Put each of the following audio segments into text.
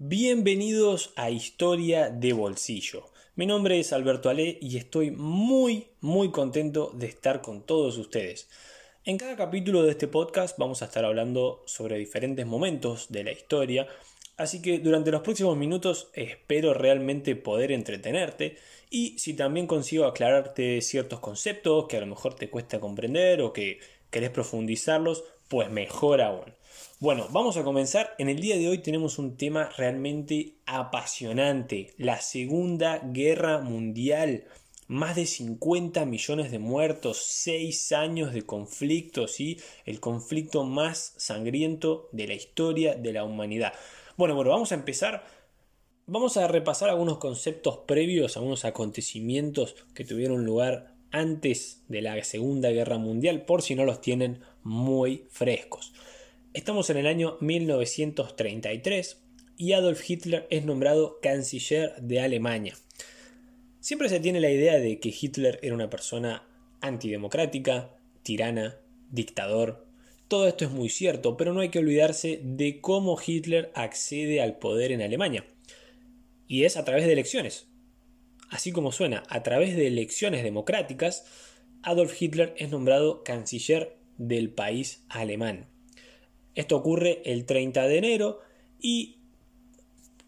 Bienvenidos a Historia de Bolsillo. Mi nombre es Alberto Ale y estoy muy, muy contento de estar con todos ustedes. En cada capítulo de este podcast vamos a estar hablando sobre diferentes momentos de la historia, así que durante los próximos minutos espero realmente poder entretenerte y si también consigo aclararte ciertos conceptos que a lo mejor te cuesta comprender o que querés profundizarlos, pues mejor aún. Bueno, vamos a comenzar. En el día de hoy tenemos un tema realmente apasionante. La Segunda Guerra Mundial. Más de 50 millones de muertos, 6 años de conflicto, ¿sí? El conflicto más sangriento de la historia de la humanidad. Bueno, bueno, vamos a empezar. Vamos a repasar algunos conceptos previos a unos acontecimientos que tuvieron lugar antes de la Segunda Guerra Mundial, por si no los tienen muy frescos. Estamos en el año 1933 y Adolf Hitler es nombrado canciller de Alemania. Siempre se tiene la idea de que Hitler era una persona antidemocrática, tirana, dictador. Todo esto es muy cierto, pero no hay que olvidarse de cómo Hitler accede al poder en Alemania. Y es a través de elecciones. Así como suena, a través de elecciones democráticas, Adolf Hitler es nombrado canciller del país alemán. Esto ocurre el 30 de enero y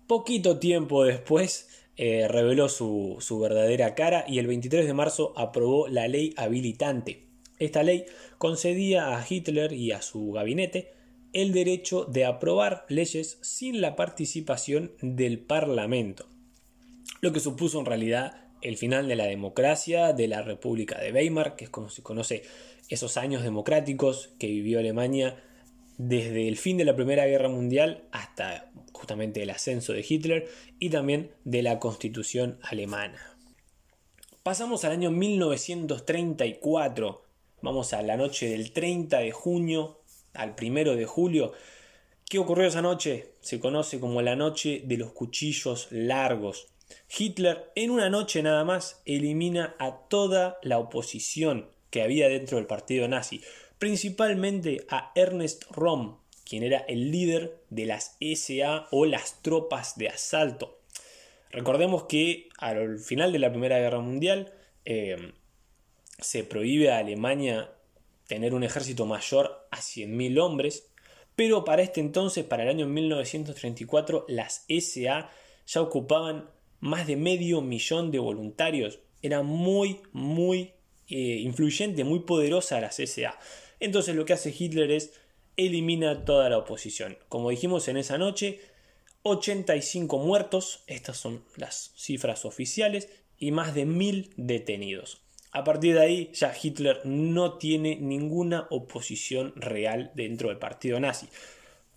poquito tiempo después eh, reveló su, su verdadera cara y el 23 de marzo aprobó la ley habilitante. Esta ley concedía a Hitler y a su gabinete el derecho de aprobar leyes sin la participación del Parlamento, lo que supuso en realidad el final de la democracia de la República de Weimar, que es como se conoce esos años democráticos que vivió Alemania desde el fin de la Primera Guerra Mundial hasta justamente el ascenso de Hitler y también de la constitución alemana. Pasamos al año 1934, vamos a la noche del 30 de junio al 1 de julio. ¿Qué ocurrió esa noche? Se conoce como la noche de los cuchillos largos. Hitler en una noche nada más elimina a toda la oposición que había dentro del partido nazi principalmente a Ernest Röhm, quien era el líder de las SA o las tropas de asalto. Recordemos que al final de la Primera Guerra Mundial eh, se prohíbe a Alemania tener un ejército mayor a 100.000 hombres, pero para este entonces, para el año 1934, las SA ya ocupaban más de medio millón de voluntarios. Era muy, muy eh, influyente, muy poderosa las SA. Entonces lo que hace Hitler es elimina toda la oposición. Como dijimos en esa noche, 85 muertos, estas son las cifras oficiales, y más de 1000 detenidos. A partir de ahí ya Hitler no tiene ninguna oposición real dentro del partido nazi.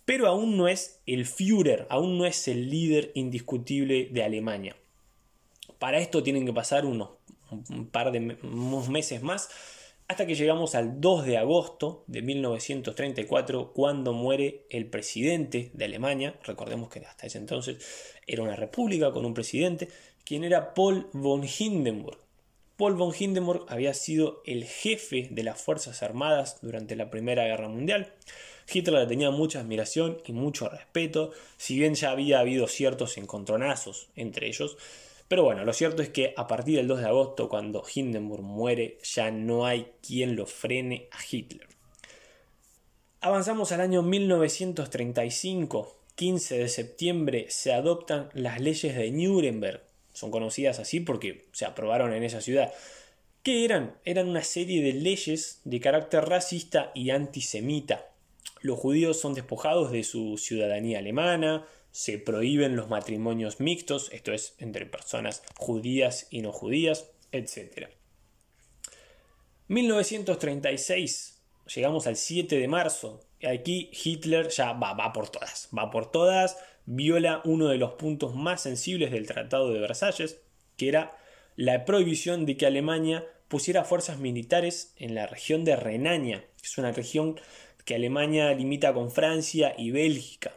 Pero aún no es el Führer, aún no es el líder indiscutible de Alemania. Para esto tienen que pasar unos un par de unos meses más hasta que llegamos al 2 de agosto de 1934, cuando muere el presidente de Alemania, recordemos que hasta ese entonces era una república con un presidente, quien era Paul von Hindenburg. Paul von Hindenburg había sido el jefe de las Fuerzas Armadas durante la Primera Guerra Mundial. Hitler le tenía mucha admiración y mucho respeto, si bien ya había habido ciertos encontronazos entre ellos, pero bueno, lo cierto es que a partir del 2 de agosto, cuando Hindenburg muere, ya no hay quien lo frene a Hitler. Avanzamos al año 1935. 15 de septiembre se adoptan las leyes de Nuremberg. Son conocidas así porque se aprobaron en esa ciudad. ¿Qué eran? Eran una serie de leyes de carácter racista y antisemita. Los judíos son despojados de su ciudadanía alemana, se prohíben los matrimonios mixtos, esto es entre personas judías y no judías, etc. 1936, llegamos al 7 de marzo, aquí Hitler ya va, va por todas, va por todas, viola uno de los puntos más sensibles del Tratado de Versalles, que era la prohibición de que Alemania pusiera fuerzas militares en la región de Renania, que es una región que Alemania limita con Francia y Bélgica.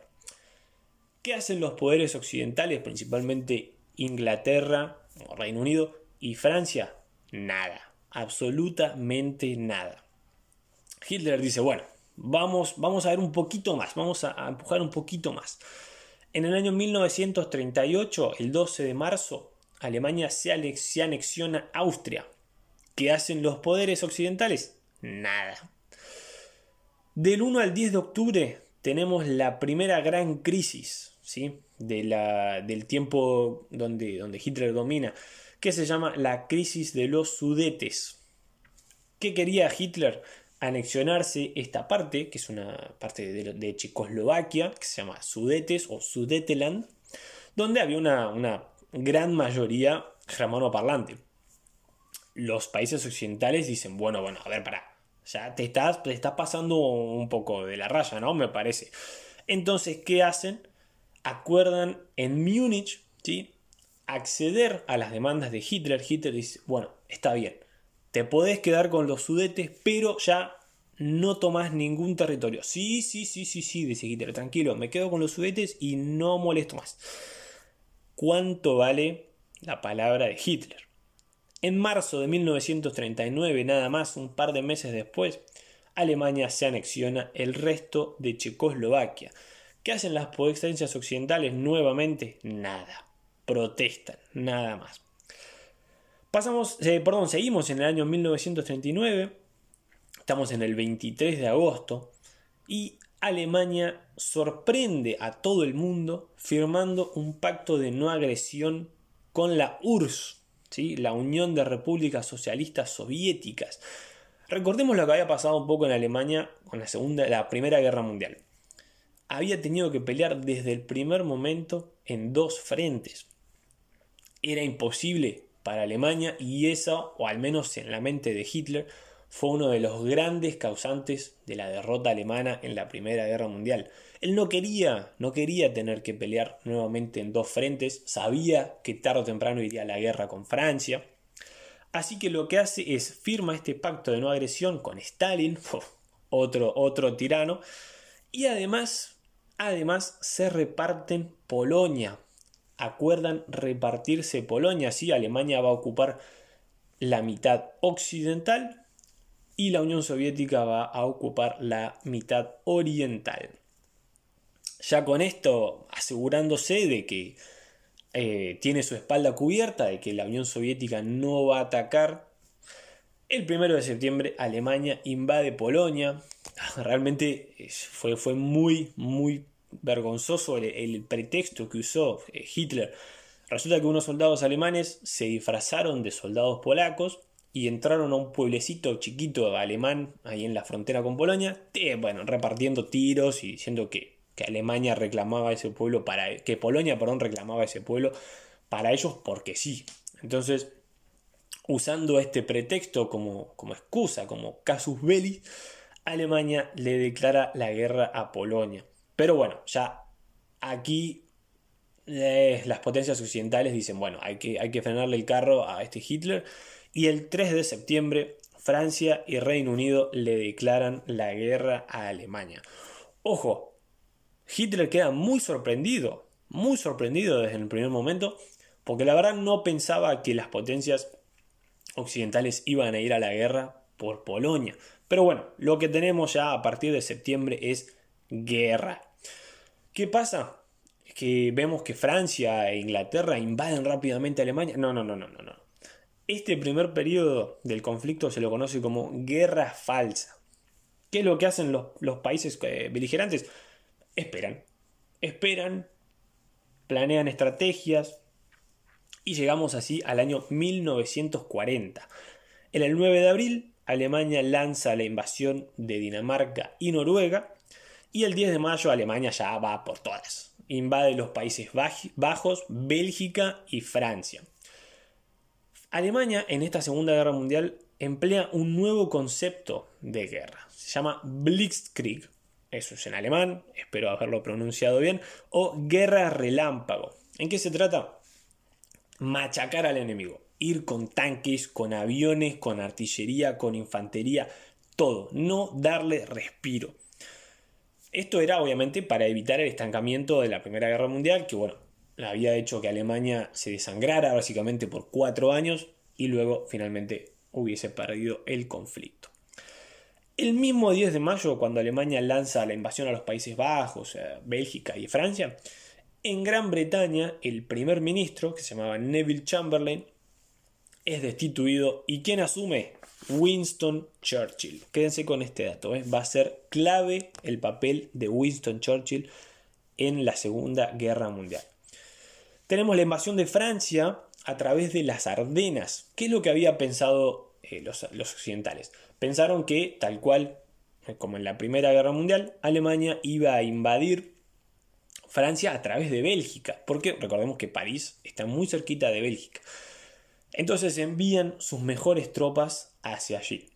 ¿Qué hacen los poderes occidentales, principalmente Inglaterra, Reino Unido y Francia? Nada, absolutamente nada. Hitler dice, bueno, vamos, vamos a ver un poquito más, vamos a, empujar un poquito más. En el año 1938, el 12 de marzo, Alemania se, anexiona a Austria. ¿Qué hacen los poderes occidentales? Nada. Del 1 al 10 de octubre tenemos la primera gran crisis ¿sí? de la, del tiempo donde, donde Hitler domina, que se llama la crisis de los Sudetes. ¿Qué quería Hitler? Anexionarse esta parte, que es una parte de, Checoslovaquia, que se llama Sudetes o Sudeteland, donde había una, una gran mayoría germano-parlante. Los países occidentales dicen, bueno, bueno, a ver, para, ya te estás, te estás pasando un poco de la raya, ¿no? Me parece. Entonces, ¿qué hacen? Acuerdan en Múnich, ¿sí? Acceder a las demandas de Hitler. Hitler dice, bueno, está bien, te podés quedar con los sudetes, pero ya no tomás ningún territorio. Sí, sí, sí, sí, sí, dice Hitler, tranquilo, me quedo con los sudetes y no molesto más. ¿Cuánto vale la palabra de Hitler? En marzo de 1939, nada más un par de meses después, Alemania se anexiona el resto de Checoslovaquia. ¿Qué hacen las potencias occidentales nuevamente? Nada. Protestan, nada más. Pasamos, eh, perdón, seguimos en el año 1939. Estamos en el 23 de agosto y Alemania sorprende a todo el mundo firmando un pacto de no agresión con la URSS, la Unión de Repúblicas Socialistas Soviéticas. Recordemos lo que había pasado un poco en Alemania con la, segunda, la Primera Guerra Mundial. Había tenido que pelear desde el primer momento en dos frentes. Era imposible para Alemania y eso, o al menos en la mente de Hitler, fue uno de los grandes causantes de la derrota alemana en la Primera Guerra Mundial. Él no quería, no quería tener que pelear nuevamente en dos frentes, sabía que tarde o temprano iría a la guerra con Francia. Así que lo que hace es firma este pacto de no agresión con Stalin, otro, otro tirano, y además, además se reparten Polonia. Acuerdan repartirse Polonia, así Alemania va a ocupar la mitad occidental y la Unión Soviética va a ocupar la mitad oriental. Ya con esto asegurándose de que eh, tiene su espalda cubierta, de que la Unión Soviética no va a atacar, el primero de septiembre Alemania invade Polonia. Realmente eh, fue, fue muy, muy vergonzoso el, pretexto que usó eh, Hitler. Resulta que unos soldados alemanes se disfrazaron de soldados polacos y entraron a un pueblecito chiquito alemán ahí en la frontera con Polonia, bueno, repartiendo tiros y diciendo que, que, Alemania reclamaba ese pueblo para que Polonia, perdón, reclamaba ese pueblo para ellos porque sí. Entonces, usando este pretexto como, como excusa, como casus belli, Alemania le declara la guerra a Polonia. Pero bueno, ya aquí eh, las potencias occidentales dicen, bueno, hay que, hay que frenarle el carro a este Hitler y el 3 de septiembre Francia y Reino Unido le declaran la guerra a Alemania. Ojo, Hitler queda muy sorprendido, muy sorprendido desde el primer momento, porque la verdad no pensaba que las potencias occidentales iban a ir a la guerra por Polonia. Pero bueno, lo que tenemos ya a partir de septiembre es guerra. ¿Qué pasa? Que vemos que Francia e Inglaterra invaden rápidamente Alemania. No, no, no, no, no, no. Este primer periodo del conflicto se lo conoce como guerra falsa. ¿Qué es lo que hacen los, países eh, beligerantes? Esperan. Esperan, planean estrategias y llegamos así al año 1940. En el 9 de abril, Alemania lanza la invasión de Dinamarca y Noruega y el 10 de mayo Alemania ya va por todas. Invade los Países Bajos, Bélgica y Francia. Alemania en esta Segunda Guerra Mundial emplea un nuevo concepto de guerra. Se llama Blitzkrieg. Eso es en alemán, espero haberlo pronunciado bien. O guerra relámpago. ¿En qué se trata? Machacar al enemigo. Ir con tanques, con aviones, con artillería, con infantería, todo. No darle respiro. Esto era obviamente para evitar el estancamiento de la Primera Guerra Mundial, que bueno, había hecho que Alemania se desangrara básicamente por cuatro años y luego finalmente hubiese perdido el conflicto. El mismo 10 de mayo, cuando Alemania lanza la invasión a los Países Bajos, Bélgica y Francia, En Gran Bretaña, el primer ministro, que se llamaba Neville Chamberlain, es destituido y ¿quién asume? Winston Churchill. Quédense con este dato, ¿eh? va a ser clave el papel de Winston Churchill en la Segunda Guerra Mundial. Tenemos la invasión de Francia a través de las Ardenas. ¿Qué es lo que había pensado eh, los, los occidentales? Pensaron que, tal cual eh, como en la Primera Guerra Mundial, Alemania iba a invadir Francia a través de Bélgica, porque recordemos que París está muy cerquita de Bélgica. Entonces envían sus mejores tropas hacia allí.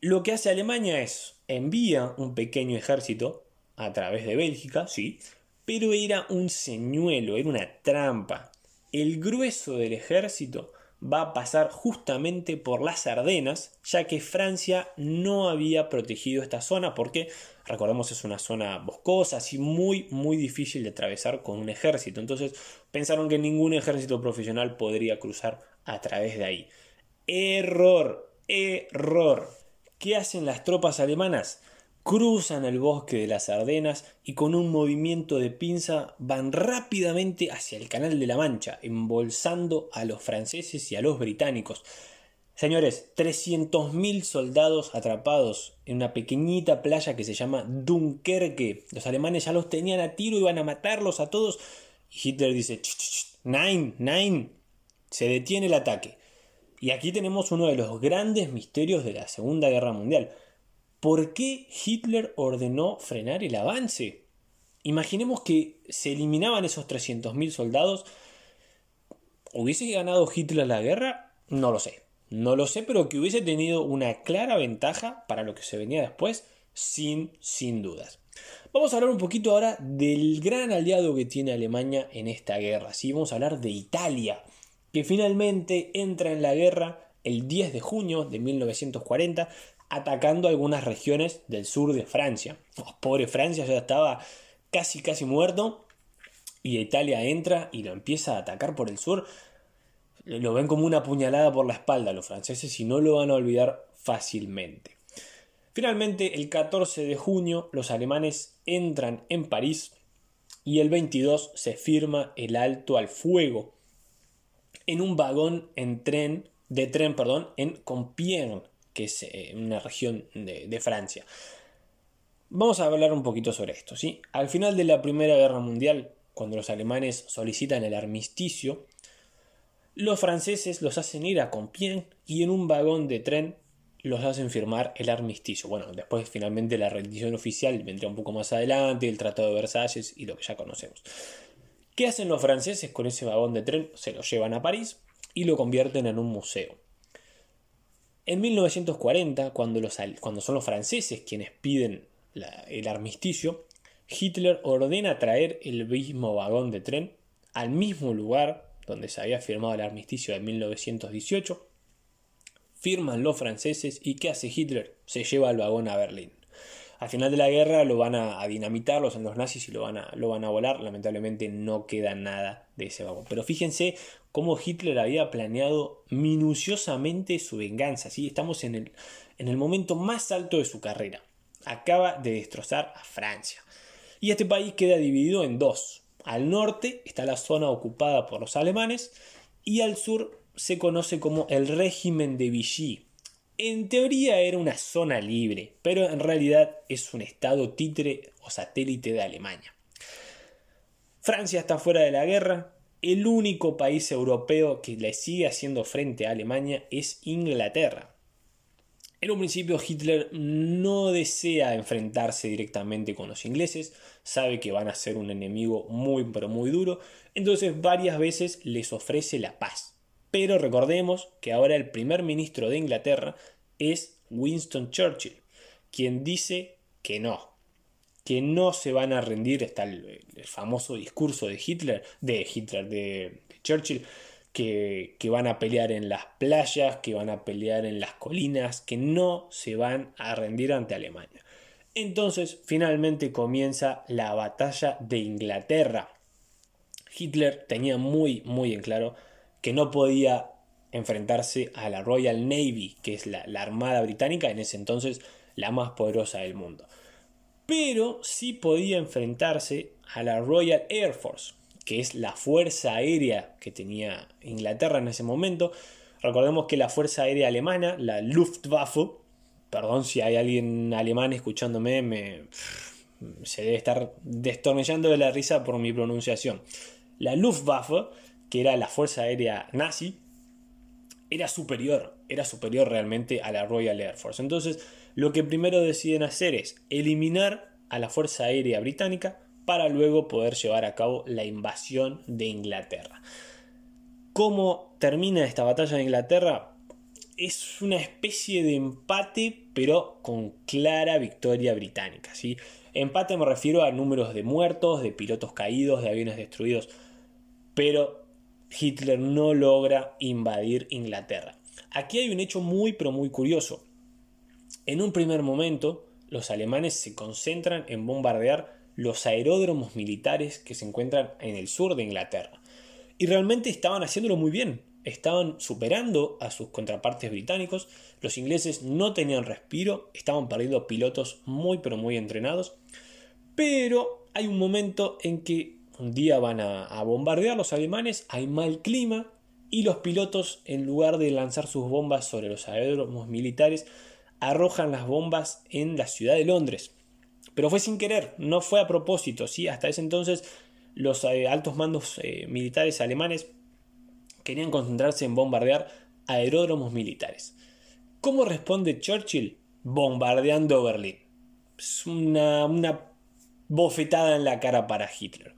Lo que hace Alemania es envía un pequeño ejército a través de Bélgica, sí, pero era un señuelo, era una trampa. El grueso del ejército va a pasar justamente por las Ardenas, ya que Francia no había protegido esta zona porque, recordemos, es una zona boscosa, así muy, muy difícil de atravesar con un ejército. Entonces pensaron que ningún ejército profesional podría cruzar a través de ahí. Error, error. ¿Qué hacen las tropas alemanas? cruzan el bosque de las Ardenas y con un movimiento de pinza van rápidamente hacia el Canal de la Mancha, embolsando a los franceses y a los británicos. Señores, 300.000 soldados atrapados en una pequeñita playa que se llama Dunkerque. Los alemanes ya los tenían a tiro, iban a matarlos a todos. Y Hitler dice, nine, nine, se detiene el ataque. Y aquí tenemos uno de los grandes misterios de la Segunda Guerra Mundial. ¿Por qué Hitler ordenó frenar el avance? Imaginemos que se eliminaban esos 300.000 soldados. ¿Hubiese ganado Hitler la guerra? No lo sé. No lo sé, pero que hubiese tenido una clara ventaja para lo que se venía después, sin, sin dudas. Vamos a hablar un poquito ahora del gran aliado que tiene Alemania en esta guerra. ¿sí? Vamos a hablar de Italia, que finalmente entra en la guerra el 10 de junio de 1940 atacando algunas regiones del sur de Francia. Oh, pobre Francia ya estaba casi casi muerto y Italia entra y lo empieza a atacar por el sur. Lo ven como una puñalada por la espalda los franceses y no lo van a olvidar fácilmente. Finalmente, el 14 de junio, los alemanes entran en París y el 22 se firma el alto al fuego en un vagón en tren, de tren perdón, en Compiègne, que es eh, una región de, Francia. Vamos a hablar un poquito sobre esto. ¿sí? Al final de la Primera Guerra Mundial, cuando los alemanes solicitan el armisticio, los franceses los hacen ir a Compiègne y en un vagón de tren los hacen firmar el armisticio. Bueno, después finalmente la rendición oficial vendría un poco más adelante, el Tratado de Versalles y lo que ya conocemos. ¿Qué hacen los franceses con ese vagón de tren? Se lo llevan a París y lo convierten en un museo. En 1940, cuando, son los franceses quienes piden el armisticio, Hitler ordena traer el mismo vagón de tren al mismo lugar donde se había firmado el armisticio de 1918. Firman los franceses y ¿qué hace Hitler? Se lleva el vagón a Berlín. Al final de la guerra lo van a, dinamitar los, los nazis y lo van, a, lo van a volar. Lamentablemente no queda nada de ese vagón. Pero fíjense cómo Hitler había planeado minuciosamente su venganza. ¿sí? Estamos en el, en el momento más alto de su carrera. Acaba de destrozar a Francia. Y este país queda dividido en dos. Al norte está la zona ocupada por los alemanes y al sur se conoce como el régimen de Vichy, en teoría era una zona libre, pero en realidad es un estado títere o satélite de Alemania. Francia está fuera de la guerra, el único país europeo que le sigue haciendo frente a Alemania es Inglaterra. En un principio Hitler no desea enfrentarse directamente con los ingleses, sabe que van a ser un enemigo muy pero muy duro, entonces varias veces les ofrece la paz. Pero recordemos que ahora el primer ministro de Inglaterra es Winston Churchill, quien dice que no, que no se van a rendir. Está el, famoso discurso de Hitler, de Hitler, de, Churchill, que, que, van a pelear en las playas, que van a pelear en las colinas, que no se van a rendir ante Alemania. Entonces, finalmente comienza la batalla de Inglaterra. Hitler tenía muy, muy en claro que no podía enfrentarse a la Royal Navy, que es la, Armada Británica, en ese entonces la más poderosa del mundo. Pero sí podía enfrentarse a la Royal Air Force, que es la fuerza aérea que tenía Inglaterra en ese momento. Recordemos que la fuerza aérea alemana, la Luftwaffe, perdón si hay alguien alemán escuchándome, me, se debe estar destornillando de la risa por mi pronunciación. La Luftwaffe, que era la fuerza aérea nazi, era superior, era superior realmente a la Royal Air Force. Entonces, lo que primero deciden hacer es eliminar a la Fuerza Aérea Británica para luego poder llevar a cabo la invasión de Inglaterra. ¿Cómo termina esta batalla de Inglaterra? Es una especie de empate, pero con clara victoria británica. ¿sí? Empate me refiero a números de muertos, de pilotos caídos, de aviones destruidos, pero Hitler no logra invadir Inglaterra. Aquí hay un hecho muy pero muy curioso. En un primer momento, los alemanes se concentran en bombardear los aeródromos militares que se encuentran en el sur de Inglaterra. Y realmente estaban haciéndolo muy bien. Estaban superando a sus contrapartes británicos. Los ingleses no tenían respiro, estaban perdiendo pilotos muy pero muy entrenados. Pero hay un momento en que un día van a, bombardear los alemanes, hay mal clima y los pilotos, en lugar de lanzar sus bombas sobre los aeródromos militares, arrojan las bombas en la ciudad de Londres. Pero fue sin querer, no fue a propósito. ¿sí? Hasta ese entonces los eh, altos mandos eh, militares alemanes querían concentrarse en bombardear aeródromos militares. ¿Cómo responde Churchill? Bombardeando Berlín. Es una, una bofetada en la cara para Hitler.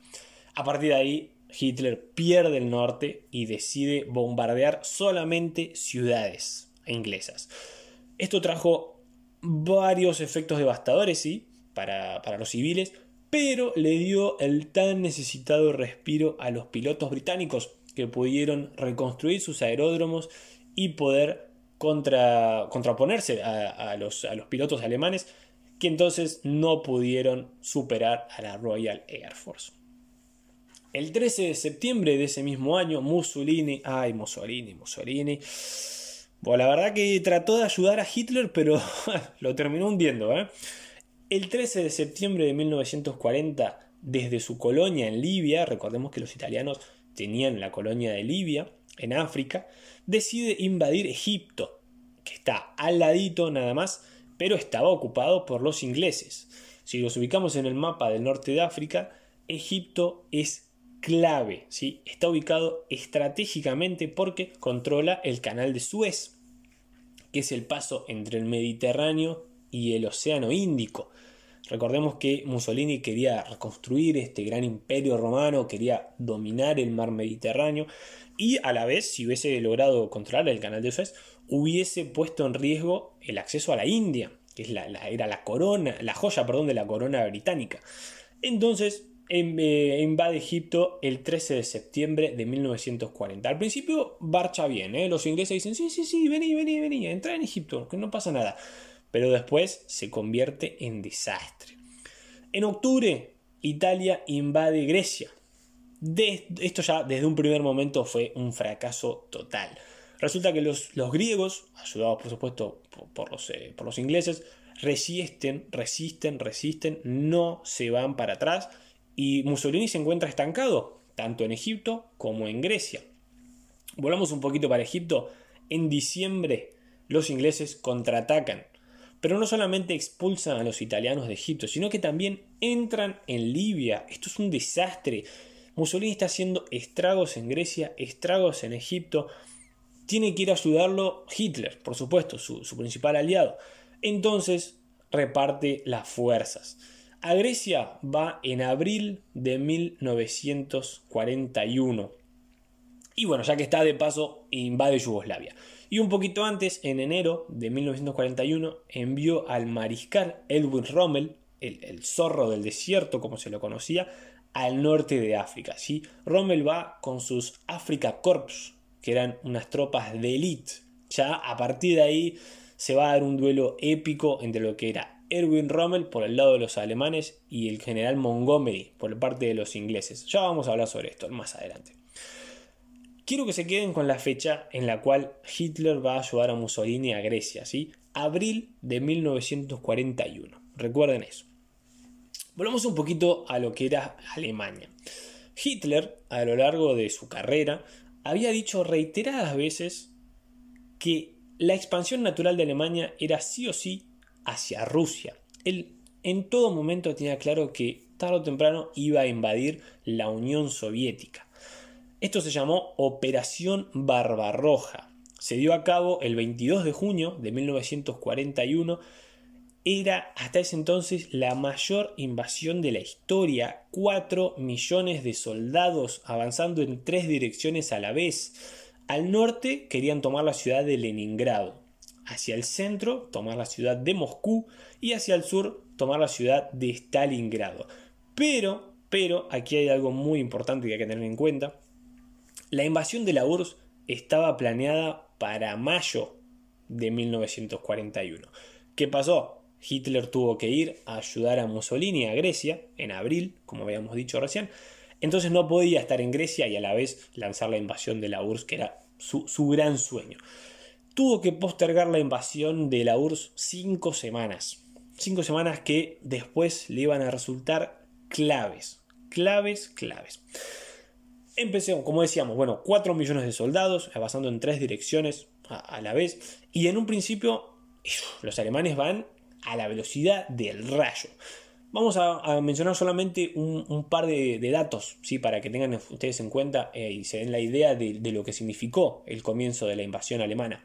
A partir de ahí, Hitler pierde el norte y decide bombardear solamente ciudades inglesas. Esto trajo varios efectos devastadores, sí, para, para los civiles, pero le dio el tan necesitado respiro a los pilotos británicos que pudieron reconstruir sus aeródromos y poder contra, contraponerse a, los, a, los, pilotos alemanes que entonces no pudieron superar a la Royal Air Force. El 13 de septiembre de ese mismo año, Mussolini, ay, Mussolini, Mussolini, bueno, la verdad que trató de ayudar a Hitler, pero lo terminó hundiendo. ¿eh? El 13 de septiembre de 1940, desde su colonia en Libia, recordemos que los italianos tenían la colonia de Libia, en África, decide invadir Egipto, que está al ladito nada más, pero estaba ocupado por los ingleses. Si los ubicamos en el mapa del norte de África, Egipto es clave, ¿sí? está ubicado estratégicamente porque controla el canal de Suez, que es el paso entre el Mediterráneo y el Océano Índico. Recordemos que Mussolini quería reconstruir este gran imperio romano, quería dominar el mar Mediterráneo y a la vez, si hubiese logrado controlar el canal de Suez, hubiese puesto en riesgo el acceso a la India, que es la, era la corona, la joya perdón, de la corona británica. Entonces, eh, invade Egipto el 13 de septiembre de 1940. Al principio marcha bien, ¿eh? los ingleses dicen, sí, sí, sí, vení, vení, vení, entra en Egipto, que no pasa nada. Pero después se convierte en desastre. En octubre, Italia invade Grecia. esto ya desde un primer momento fue un fracaso total. Resulta que los, griegos, ayudados por supuesto los, eh, por los ingleses, resisten, resisten, resisten, no se van para atrás y Mussolini se encuentra estancado, tanto en Egipto como en Grecia. Volvamos un poquito para Egipto. En diciembre los ingleses contraatacan, pero no solamente expulsan a los italianos de Egipto, sino que también entran en Libia. Esto es un desastre. Mussolini está haciendo estragos en Grecia, estragos en Egipto. Tiene que ir a ayudarlo Hitler, por supuesto, su, su principal aliado. Entonces reparte las fuerzas. A Grecia va en abril de 1941. Y bueno, ya que está de paso, invade Yugoslavia. Y un poquito antes, en enero de 1941, envió al mariscal Edwin Rommel, el, zorro del desierto como se lo conocía, al norte de África. ¿sí? Rommel va con sus Africa Corps, que eran unas tropas de élite. Ya a partir de ahí se va a dar un duelo épico entre lo que era Erwin Rommel por el lado de los alemanes y el general Montgomery por parte de los ingleses. Ya vamos a hablar sobre esto más adelante. Quiero que se queden con la fecha en la cual Hitler va a ayudar a Mussolini a Grecia, ¿sí? Abril de 1941. Recuerden eso. Volvamos un poquito a lo que era Alemania. Hitler, a lo largo de su carrera, había dicho reiteradas veces que la expansión natural de Alemania era sí o sí hacia Rusia. Él en todo momento tenía claro que tarde o temprano iba a invadir la Unión Soviética. Esto se llamó Operación Barbarroja. Se dio a cabo el 22 de junio de 1941 era hasta ese entonces la mayor invasión de la historia, 4 millones de soldados avanzando en tres direcciones a la vez. Al norte querían tomar la ciudad de Leningrado, hacia el centro tomar la ciudad de Moscú y hacia el sur tomar la ciudad de Stalingrado. Pero, pero, aquí hay algo muy importante que hay que tener en cuenta. La invasión de la URSS estaba planeada para mayo de 1941. ¿Qué pasó? Hitler tuvo que ir a ayudar a Mussolini a Grecia en abril, como habíamos dicho recién. Entonces no podía estar en Grecia y a la vez lanzar la invasión de la URSS, que era su, gran sueño. Tuvo que postergar la invasión de la URSS cinco semanas. Cinco semanas que después le iban a resultar claves. Claves, claves. Empecé, como decíamos, bueno, 4 millones de soldados, avanzando en tres direcciones a, la vez. Y en un principio, los alemanes van a la velocidad del rayo. Vamos a, mencionar solamente un, par de, datos, ¿sí? para que tengan ustedes en cuenta eh, y se den la idea de, de, lo que significó el comienzo de la invasión alemana.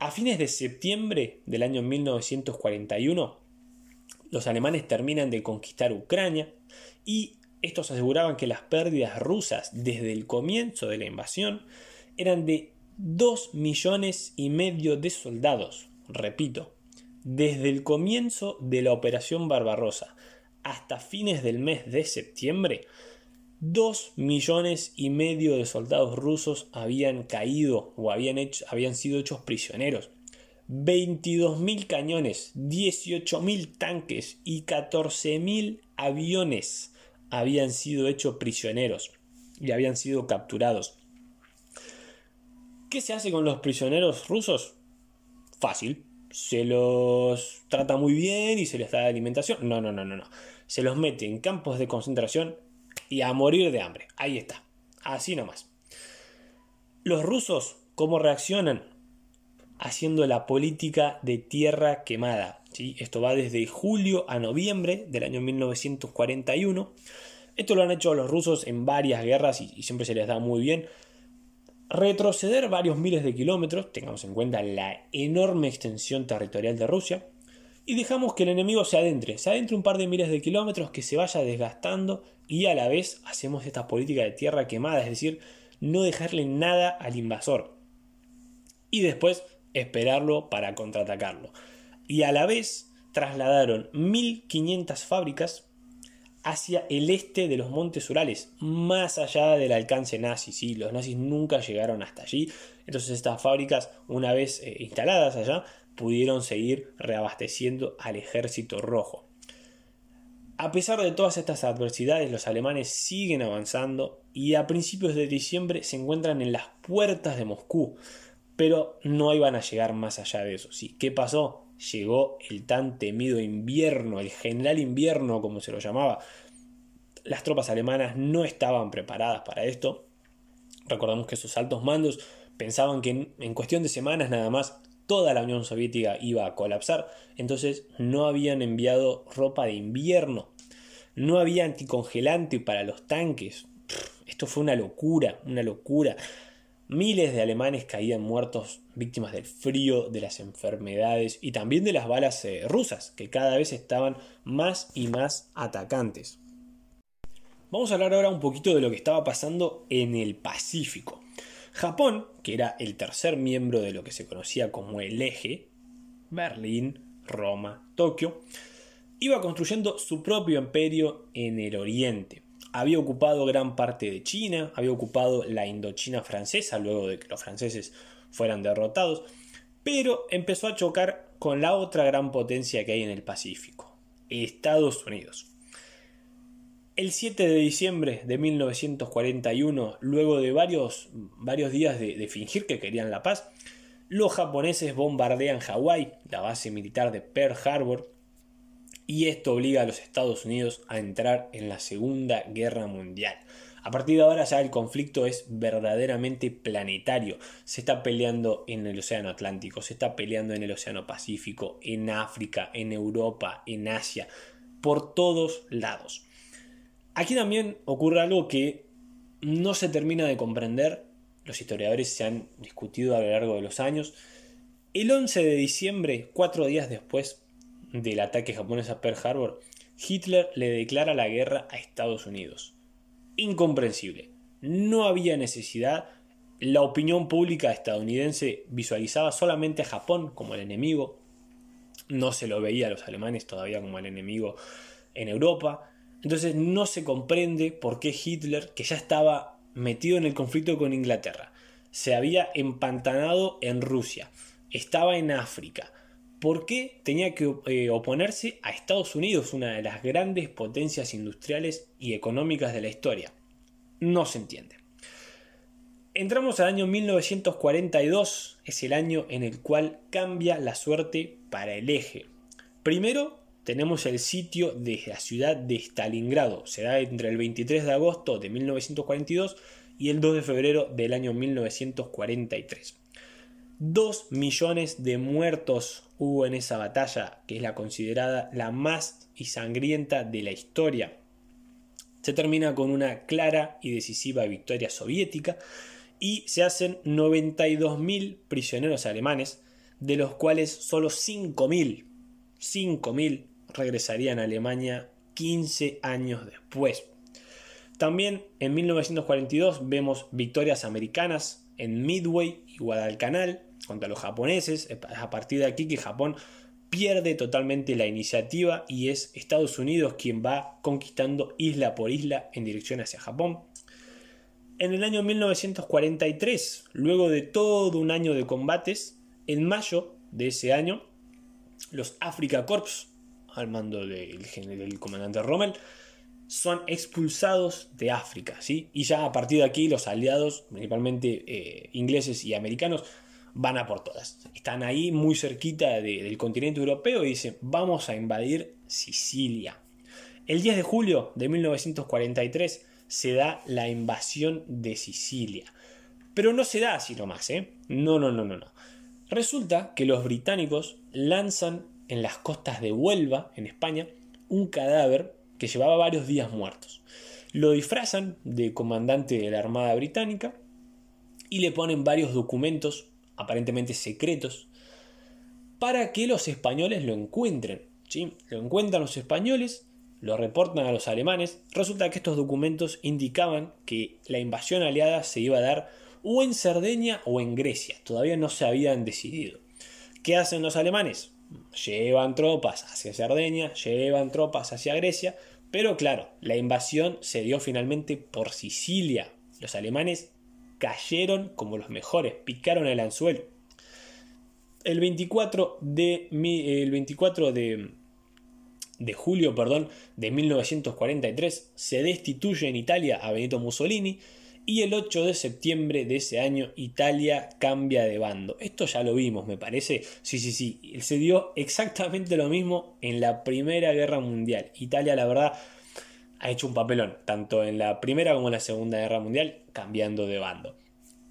A fines de septiembre del año 1941, los alemanes terminan de conquistar Ucrania y estos aseguraban que las pérdidas rusas desde el comienzo de la invasión eran de 2 millones y medio de soldados. Repito, desde el comienzo de la Operación Barbarossa hasta fines del mes de septiembre, dos millones y medio de soldados rusos habían caído o habían, hecho, habían sido hechos prisioneros. 22.000 cañones, 18.000 tanques y 14.000 aviones habían sido hechos prisioneros y habían sido capturados. ¿Qué se hace con los prisioneros rusos? Fácil, se los trata muy bien y se les da alimentación. No, no, no, no, no. Se los mete en campos de concentración y a morir de hambre. Ahí está. Así nomás. Los rusos, ¿cómo reaccionan? Haciendo la política de tierra quemada. ¿sí? Esto va desde julio a noviembre del año 1941. Esto lo han hecho los rusos en varias guerras y siempre se les da muy bien retroceder varios miles de kilómetros, tengamos en cuenta la enorme extensión territorial de Rusia, y dejamos que el enemigo se adentre, se adentre un par de miles de kilómetros, que se vaya desgastando y a la vez hacemos esta política de tierra quemada, es decir, no dejarle nada al invasor. Y después esperarlo para contraatacarlo. Y a la vez trasladaron 1500 fábricas hacia el este de los montes Urales, más allá del alcance nazi. ¿sí? Los nazis nunca llegaron hasta allí, entonces estas fábricas, una vez eh, instaladas allá, pudieron seguir reabasteciendo al ejército rojo. A pesar de todas estas adversidades, los alemanes siguen avanzando y a principios de diciembre se encuentran en las puertas de Moscú, pero no iban a llegar más allá de eso. ¿sí? ¿Qué pasó? llegó el tan temido invierno, el general invierno como se lo llamaba. Las tropas alemanas no estaban preparadas para esto. Recordamos que sus altos mandos pensaban que en, cuestión de semanas nada más toda la Unión Soviética iba a colapsar, entonces no habían enviado ropa de invierno, no había anticongelante para los tanques. Esto fue una locura, una locura. Miles de alemanes caían muertos víctimas del frío, de las enfermedades y también de las balas eh, rusas, que cada vez estaban más y más atacantes. Vamos a hablar ahora un poquito de lo que estaba pasando en el Pacífico. Japón, que era el tercer miembro de lo que se conocía como el eje, Berlín, Roma, Tokio, iba construyendo su propio imperio en el oriente había ocupado gran parte de China, había ocupado la Indochina francesa luego de que los franceses fueran derrotados, pero empezó a chocar con la otra gran potencia que hay en el Pacífico, Estados Unidos. El 7 de diciembre de 1941, luego de varios, varios días de, de fingir que querían la paz, los japoneses bombardean Hawái, la base militar de Pearl Harbor, y esto obliga a los Estados Unidos a entrar en la Segunda Guerra Mundial. A partir de ahora ya el conflicto es verdaderamente planetario. Se está peleando en el Océano Atlántico, se está peleando en el Océano Pacífico, en África, en Europa, en Asia, por todos lados. Aquí también ocurre algo que no se termina de comprender, los historiadores se han discutido a lo largo de los años. El 11 de diciembre, cuatro días después del ataque japonés a Pearl Harbor, Hitler le declara la guerra a Estados Unidos incomprensible. No había necesidad. La opinión pública estadounidense visualizaba solamente a Japón como el enemigo. No se lo veía a los alemanes todavía como el enemigo en Europa. Entonces no se comprende por qué Hitler, que ya estaba metido en el conflicto con Inglaterra, se había empantanado en Rusia, estaba en África, ¿por qué tenía que eh, oponerse a Estados Unidos, una de las grandes potencias industriales y económicas de la historia? No se entiende. Entramos al año 1942, es el año en el cual cambia la suerte para el eje. Primero tenemos el sitio de la ciudad de Stalingrado, se da entre el 23 de agosto de 1942 y el 2 de febrero del año 1943. Dos millones de muertos hubo en esa batalla, que es la considerada la más y sangrienta de la historia. Se termina con una clara y decisiva victoria soviética y se hacen 92.000 prisioneros alemanes, de los cuales solo 5.000, 5.000 regresarían a Alemania 15 años después. También en 1942 vemos victorias americanas en Midway y Guadalcanal, contra los japoneses. A partir de aquí que Japón pierde totalmente la iniciativa y es Estados Unidos quien va conquistando isla por isla en dirección hacia Japón. En el año 1943, luego de todo un año de combates, en mayo de ese año, los Africa Corps, al mando del, del comandante Rommel, son expulsados de África, ¿sí? Y ya a partir de aquí los aliados, principalmente eh, ingleses y americanos, van a por todas. Están ahí muy cerquita del continente europeo y dicen, vamos a invadir Sicilia. El 10 de julio de 1943 se da la invasión de Sicilia. Pero no se da así nomás, ¿eh? No, no, no, no, no. Resulta que los británicos lanzan en las costas de Huelva, en España, un cadáver que llevaba varios días muertos. Lo disfrazan de comandante de la Armada Británica y le ponen varios documentos aparentemente secretos, para que los españoles lo encuentren. ¿sí? Lo encuentran los españoles, lo reportan a los alemanes. Resulta que estos documentos indicaban que la invasión aliada se iba a dar o en Cerdeña o en Grecia. Todavía no se habían decidido. ¿Qué hacen los alemanes? Llevan tropas hacia Cerdeña, llevan tropas hacia Grecia, pero claro, la invasión se dio finalmente por Sicilia. Los alemanes cayeron como los mejores, picaron el anzuelo. El 24 de, el 24 de, de julio perdón, de 1943 se destituye en Italia a Benito Mussolini y el 8 de septiembre de ese año Italia cambia de bando. Esto ya lo vimos, me parece. Sí, sí, sí. Se dio exactamente lo mismo en la Primera Guerra Mundial. Italia, la verdad, ha hecho un papelón, tanto en la Primera como en la Segunda Guerra Mundial, cambiando de bando.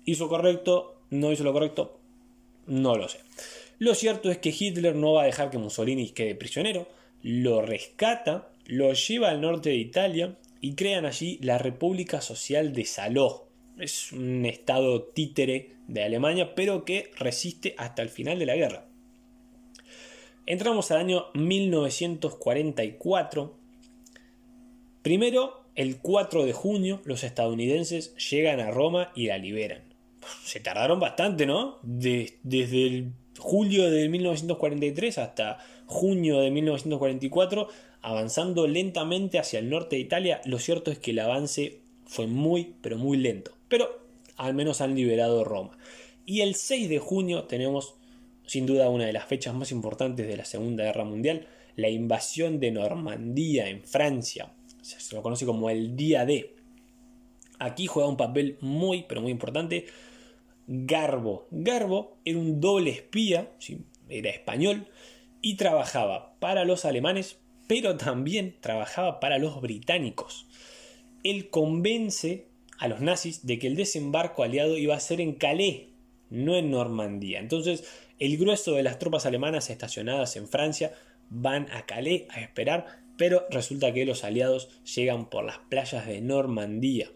¿Hizo correcto? ¿No hizo lo correcto? No lo sé. Lo cierto es que Hitler no va a dejar que Mussolini quede prisionero, lo rescata, lo lleva al norte de Italia y crean allí la República Social de Saló. Es un estado títere de Alemania, pero que resiste hasta el final de la guerra. Entramos al año 1944 Primero, el 4 de junio, los estadounidenses llegan a Roma y la liberan. Se tardaron bastante, ¿no? desde el julio de 1943 hasta junio de 1944, avanzando lentamente hacia el norte de Italia. Lo cierto es que el avance fue muy, pero muy lento. Pero al menos han liberado Roma. Y el 6 de junio tenemos, sin duda, una de las fechas más importantes de la Segunda Guerra Mundial, la invasión de Normandía en Francia se lo conoce como el día D. Aquí juega un papel muy, pero muy importante. Garbo. Garbo era un doble espía, era español, y trabajaba para los alemanes, pero también trabajaba para los británicos. Él convence a los nazis de que el desembarco aliado iba a ser en Calais, no en Normandía. Entonces, el grueso de las tropas alemanas estacionadas en Francia van a Calais a esperar, pero resulta que los aliados llegan por las playas de Normandía.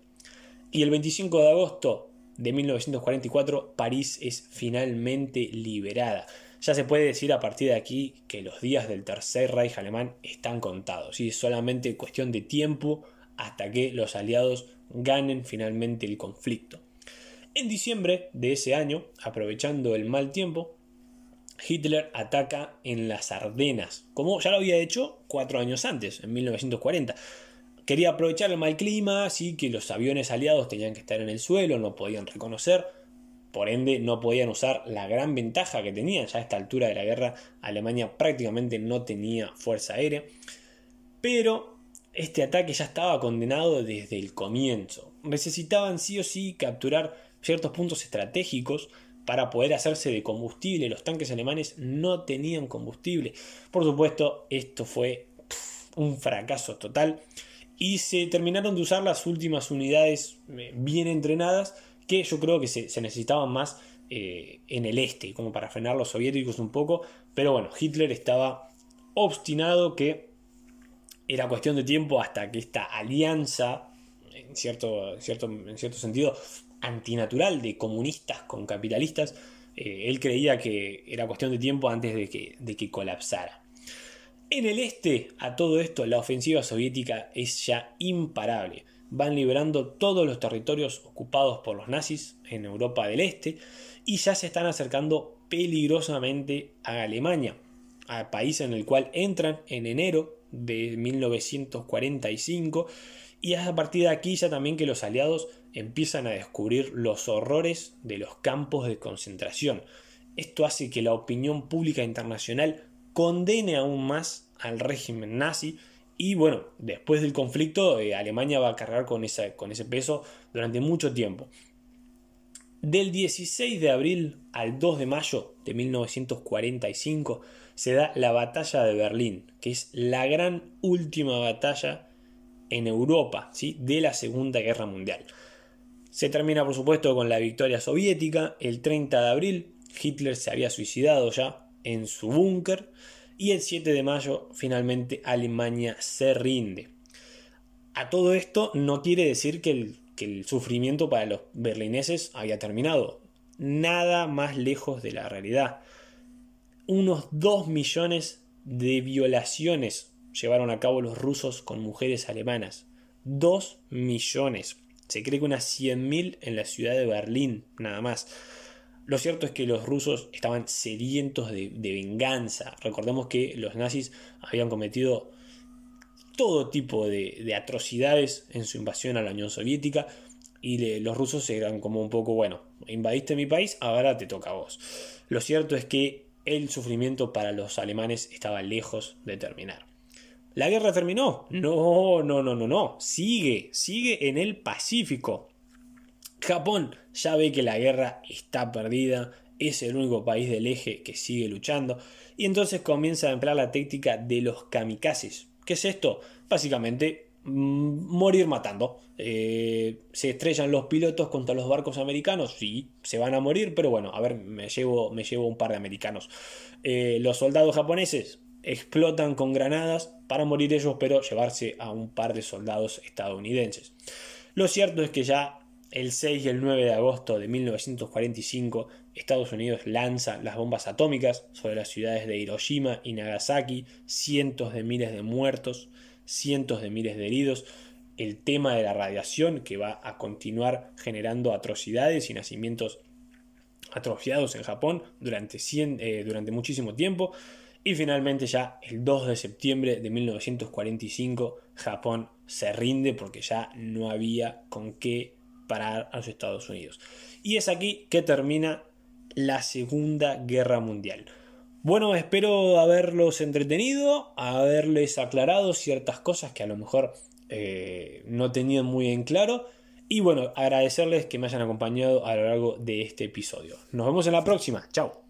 Y el 25 de agosto de 1944, París es finalmente liberada. Ya se puede decir a partir de aquí que los días del Tercer Reich alemán están contados. y Es solamente cuestión de tiempo hasta que los aliados ganen finalmente el conflicto. En diciembre de ese año, aprovechando el mal tiempo, Hitler ataca en las Ardenas, como ya lo había hecho cuatro años antes, en 1940. Quería aprovechar el mal clima, así que los aviones aliados tenían que estar en el suelo, no podían reconocer, por ende no podían usar la gran ventaja que tenían, ya a esta altura de la guerra Alemania prácticamente no tenía fuerza aérea, pero este ataque ya estaba condenado desde el comienzo. Necesitaban sí o sí capturar ciertos puntos estratégicos para poder hacerse de combustible. Los tanques alemanes no tenían combustible. Por supuesto, esto fue un fracaso total y se terminaron de usar las últimas unidades eh, bien entrenadas que yo creo que se, necesitaban más eh, en el este, como para frenar los soviéticos un poco. Pero bueno, Hitler estaba obstinado que era cuestión de tiempo hasta que esta alianza, en cierto, cierto, en cierto sentido, antinatural de comunistas con capitalistas, eh, él creía que era cuestión de tiempo antes de que, de que colapsara. En el este, a todo esto, la ofensiva soviética es ya imparable. Van liberando todos los territorios ocupados por los nazis en Europa del Este y ya se están acercando peligrosamente a Alemania, al país en el cual entran en enero de 1945 y es a partir de aquí ya también que los aliados empiezan a descubrir los horrores de los campos de concentración. Esto hace que la opinión pública internacional condene aún más al régimen nazi y bueno, después del conflicto eh, Alemania va a cargar con, con ese peso durante mucho tiempo. Del 16 de abril al 2 de mayo de 1945 se da la batalla de Berlín, que es la gran última batalla en Europa ¿sí? de la Segunda Guerra Mundial. Se termina por supuesto con la victoria soviética. El 30 de abril Hitler se había suicidado ya en su búnker y el 7 de mayo finalmente Alemania se rinde. A todo esto no quiere decir que el, sufrimiento para los berlineses había terminado. Nada más lejos de la realidad. Unos 2 millones de violaciones llevaron a cabo los rusos con mujeres alemanas. 2 millones. Se cree que unas 100.000 en la ciudad de Berlín, nada más. Lo cierto es que los rusos estaban sedientos de, venganza. Recordemos que los nazis habían cometido todo tipo de, atrocidades en su invasión a la Unión Soviética y los rusos eran como un poco, bueno, invadiste mi país, ahora te toca a vos. Lo cierto es que el sufrimiento para los alemanes estaba lejos de terminar. ¿La guerra terminó? No, no, no, no, no. Sigue, sigue en el Pacífico. Japón ya ve que la guerra está perdida, es el único país del eje que sigue luchando, y entonces comienza a emplear la técnica de los kamikazes. ¿Qué es esto? Básicamente mm, morir matando. Eh, se estrellan los pilotos contra los barcos americanos, sí, se van a morir, pero bueno, a ver, me llevo, me llevo un par de americanos. Eh, los soldados japoneses explotan con granadas para morir ellos, pero llevarse a un par de soldados estadounidenses. Lo cierto es que ya el 6 y el 9 de agosto de 1945 Estados Unidos lanza las bombas atómicas sobre las ciudades de Hiroshima y Nagasaki, cientos de miles de muertos, cientos de miles de heridos, el tema de la radiación que va a continuar generando atrocidades y nacimientos atrofiados en Japón durante, eh, durante muchísimo tiempo, y finalmente ya el 2 de septiembre de 1945 Japón se rinde porque ya no había con qué parar a los Estados Unidos. Y es aquí que termina la Segunda Guerra Mundial. Bueno, espero haberlos entretenido, haberles aclarado ciertas cosas que a lo mejor eh, no tenían muy en claro. Y bueno, agradecerles que me hayan acompañado a lo largo de este episodio. Nos vemos en la próxima. Chao.